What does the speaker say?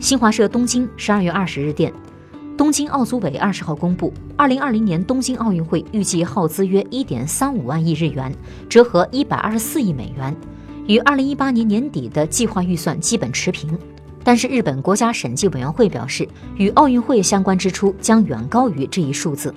新华社东京十二月二十日电，东京奥组委二十号公布，二零二零年东京奥运会预计耗资约一点三五万亿日元，折合一百二十四亿美元，与二零一八年年底的计划预算基本持平。但是，日本国家审计委员会表示，与奥运会相关支出将远高于这一数字。